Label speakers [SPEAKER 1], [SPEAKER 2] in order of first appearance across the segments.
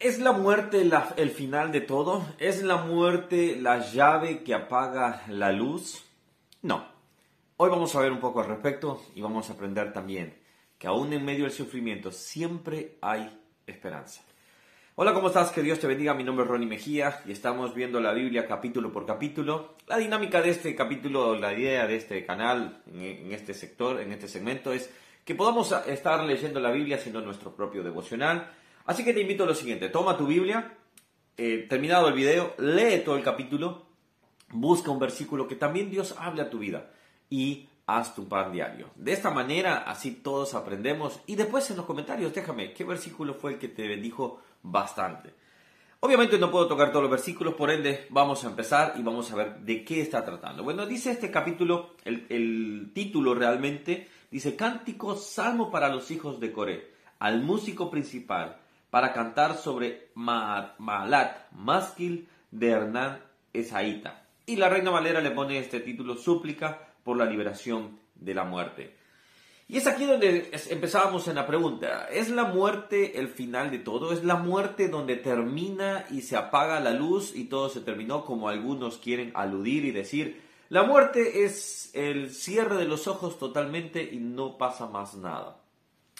[SPEAKER 1] ¿Es la muerte el final de todo? ¿Es la muerte la llave que apaga la luz? No. Hoy vamos a ver un poco al respecto y vamos a aprender también que aún en medio del sufrimiento siempre hay esperanza. Hola, ¿cómo estás? Que Dios te bendiga. Mi nombre es Ronnie Mejía y estamos viendo la Biblia capítulo por capítulo. La dinámica de este capítulo, la idea de este canal, en este sector, en este segmento, es que podamos estar leyendo la Biblia haciendo nuestro propio devocional Así que te invito a lo siguiente, toma tu Biblia, eh, terminado el video, lee todo el capítulo, busca un versículo que también Dios hable a tu vida y haz tu pan diario. De esta manera, así todos aprendemos y después en los comentarios déjame qué versículo fue el que te bendijo bastante. Obviamente no puedo tocar todos los versículos, por ende vamos a empezar y vamos a ver de qué está tratando. Bueno, dice este capítulo, el, el título realmente, dice Cántico Salmo para los hijos de Coré, al músico principal, para cantar sobre Maalat, Másquil de Hernán Esaíta. Y la Reina Valera le pone este título, Súplica por la liberación de la muerte. Y es aquí donde empezábamos en la pregunta, ¿es la muerte el final de todo? ¿Es la muerte donde termina y se apaga la luz y todo se terminó como algunos quieren aludir y decir? La muerte es el cierre de los ojos totalmente y no pasa más nada.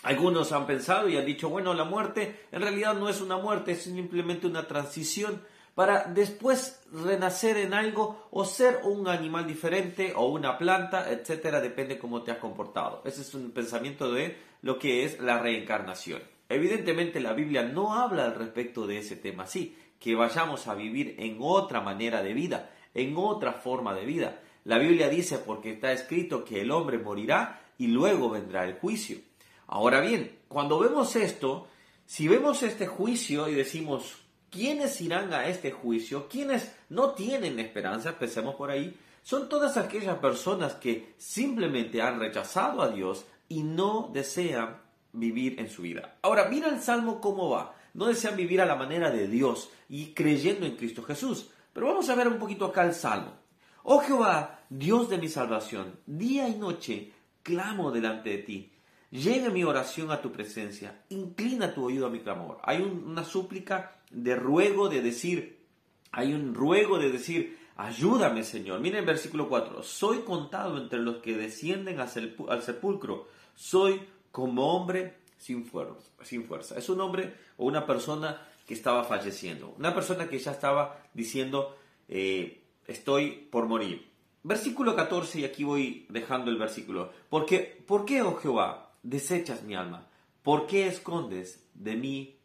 [SPEAKER 1] Algunos han pensado y han dicho, bueno, la muerte en realidad no es una muerte, es simplemente una transición para después renacer en algo o ser un animal diferente o una planta, etcétera, depende cómo te has comportado. Ese es un pensamiento de lo que es la reencarnación. Evidentemente la Biblia no habla al respecto de ese tema así, que vayamos a vivir en otra manera de vida, en otra forma de vida. La Biblia dice porque está escrito que el hombre morirá y luego vendrá el juicio. Ahora bien, cuando vemos esto, si vemos este juicio y decimos, ¿quiénes irán a este juicio? ¿Quiénes no tienen esperanza? Pensemos por ahí. Son todas aquellas personas que simplemente han rechazado a Dios y no desean vivir en su vida. Ahora, mira el Salmo cómo va. No desean vivir a la manera de Dios y creyendo en Cristo Jesús. Pero vamos a ver un poquito acá el Salmo. Oh Jehová, Dios de mi salvación, día y noche clamo delante de ti. Llegue mi oración a tu presencia, inclina tu oído a mi clamor. Hay una súplica de ruego, de decir, hay un ruego de decir, ayúdame Señor. Miren el versículo 4, soy contado entre los que descienden al sepulcro, soy como hombre sin fuerza, sin fuerza. Es un hombre o una persona que estaba falleciendo, una persona que ya estaba diciendo, eh, estoy por morir. Versículo 14, y aquí voy dejando el versículo. Porque, ¿Por qué, oh Jehová? Desechas mi alma? ¿Por qué escondes de mí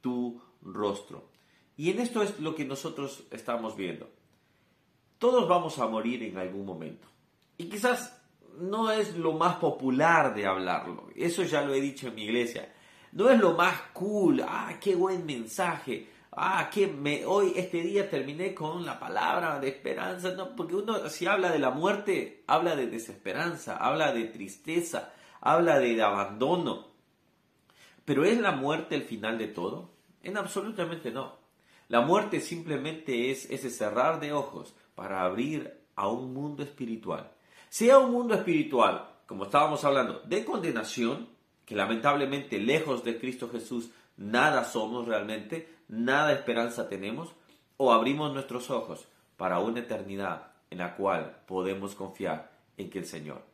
[SPEAKER 1] tu rostro? Y en esto es lo que nosotros estamos viendo. Todos vamos a morir en algún momento. Y quizás no es lo más popular de hablarlo. Eso ya lo he dicho en mi iglesia. No es lo más cool. Ah, qué buen mensaje. Ah, que me, hoy, este día terminé con la palabra de esperanza. No, porque uno, si habla de la muerte, habla de desesperanza, habla de tristeza, habla de abandono. Pero ¿es la muerte el final de todo? En absolutamente no. La muerte simplemente es ese cerrar de ojos para abrir a un mundo espiritual. Sea un mundo espiritual, como estábamos hablando, de condenación, que lamentablemente lejos de Cristo Jesús nada somos realmente, nada esperanza tenemos, o abrimos nuestros ojos para una eternidad en la cual podemos confiar en que el Señor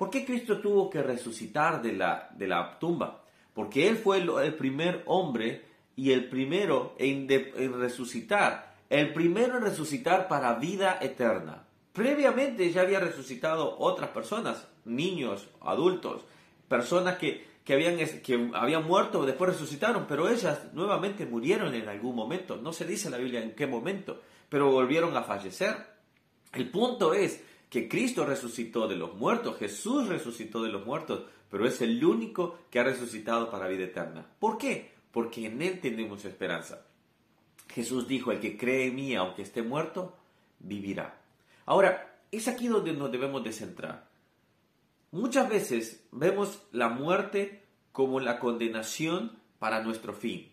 [SPEAKER 1] ¿Por qué Cristo tuvo que resucitar de la, de la tumba? Porque Él fue el, primer hombre y el primero en, en resucitar, el primero en resucitar para vida eterna. Previamente ya había resucitado otras personas, niños, adultos, personas que, que, habían, que habían muerto, después resucitaron, pero ellas nuevamente murieron en algún momento. No se dice en la Biblia en qué momento, pero volvieron a fallecer. El punto es que Cristo resucitó de los muertos, Jesús resucitó de los muertos, pero es el único que ha resucitado para vida eterna. ¿Por qué? Porque en Él tenemos esperanza. Jesús dijo, el que cree en mí, aunque esté muerto, vivirá. Ahora, es aquí donde nos debemos de centrar. Muchas veces vemos la muerte como la condenación para nuestro fin.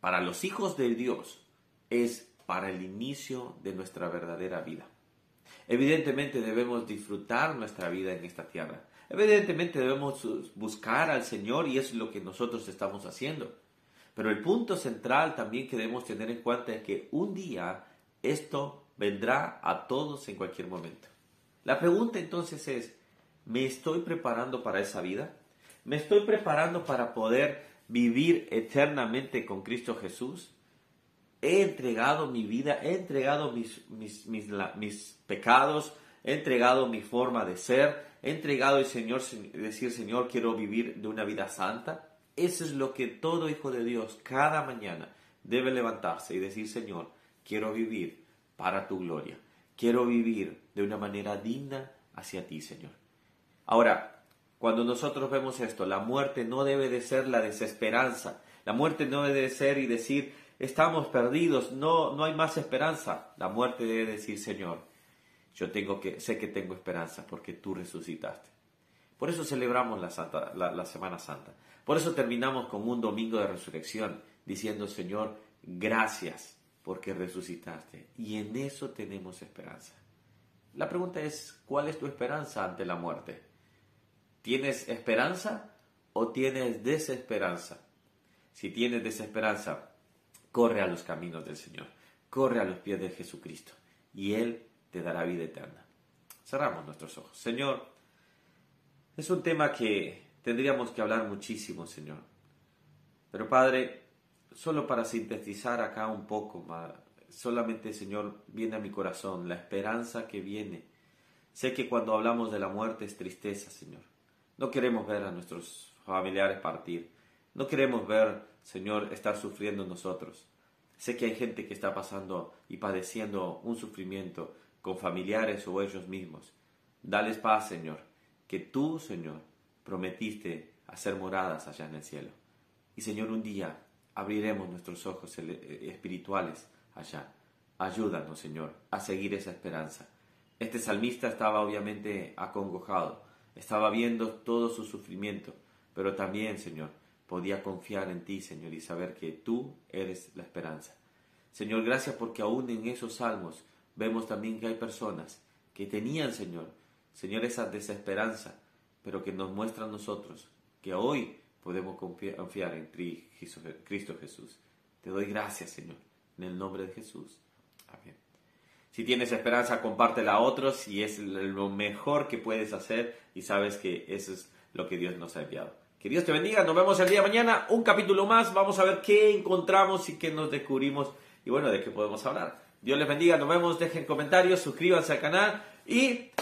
[SPEAKER 1] Para los hijos de Dios es para el inicio de nuestra verdadera vida. Evidentemente debemos disfrutar nuestra vida en esta tierra. Evidentemente debemos buscar al Señor y es lo que nosotros estamos haciendo. Pero el punto central también que debemos tener en cuenta es que un día esto vendrá a todos en cualquier momento. La pregunta entonces es, ¿me estoy preparando para esa vida? ¿Me estoy preparando para poder vivir eternamente con Cristo Jesús? He entregado mi vida, he entregado mis, mis, mis, pecados, he entregado mi forma de ser, he entregado el Señor, decir Señor, quiero vivir de una vida santa. Eso es lo que todo hijo de Dios cada mañana debe levantarse y decir, Señor, quiero vivir para tu gloria. Quiero vivir de una manera digna hacia ti, Señor. Ahora, cuando nosotros vemos esto, la muerte no debe de ser la desesperanza. La muerte no debe de ser y decir, estamos perdidos, no, no hay más esperanza. La muerte debe decir, Señor, yo tengo que, sé que tengo esperanza porque tú resucitaste. Por eso celebramos la, la, Semana Santa. Por eso terminamos con un domingo de resurrección, diciendo, Señor, gracias porque resucitaste. Y en eso tenemos esperanza. La pregunta es, ¿cuál es tu esperanza ante la muerte? ¿Tienes esperanza o tienes desesperanza? Si tienes desesperanza, corre a los caminos del Señor, corre a los pies de Jesucristo y Él te dará vida eterna. Cerramos nuestros ojos. Señor, es un tema que tendríamos que hablar muchísimo, Señor. Pero Padre, solo para sintetizar acá un poco, solamente, Señor, viene a mi corazón la esperanza que viene. Sé que cuando hablamos de la muerte es tristeza, Señor. No queremos ver a nuestros familiares partir. No queremos ver, Señor, estar sufriendo nosotros. Sé que hay gente que está pasando y padeciendo un sufrimiento con familiares o ellos mismos. Dales paz, Señor que tú, Señor, prometiste hacer moradas allá en el cielo. Y Señor, un día abriremos nuestros ojos eh, espirituales allá. Ayúdanos, Señor, a seguir esa esperanza. Este salmista estaba obviamente acongojado, estaba viendo todo su sufrimiento, pero también, Señor, podía confiar en ti, Señor, y saber que tú eres la esperanza. Señor, gracias porque aún en esos salmos vemos también que hay personas que tenían, Señor, Señor, esa desesperanza, pero que nos muestra a nosotros que hoy podemos confiar en Cristo Jesús. Te doy gracias, Señor, en el nombre de Jesús. Amén. Si tienes esperanza, compártela a otros y es lo mejor que puedes hacer y sabes que eso es lo que Dios nos ha enviado. Que Dios te bendiga, nos vemos el día de mañana, un capítulo más, vamos a ver qué encontramos y qué nos descubrimos. Y bueno, de qué podemos hablar. Dios les bendiga, nos vemos, dejen comentarios, suscríbanse al canal. Y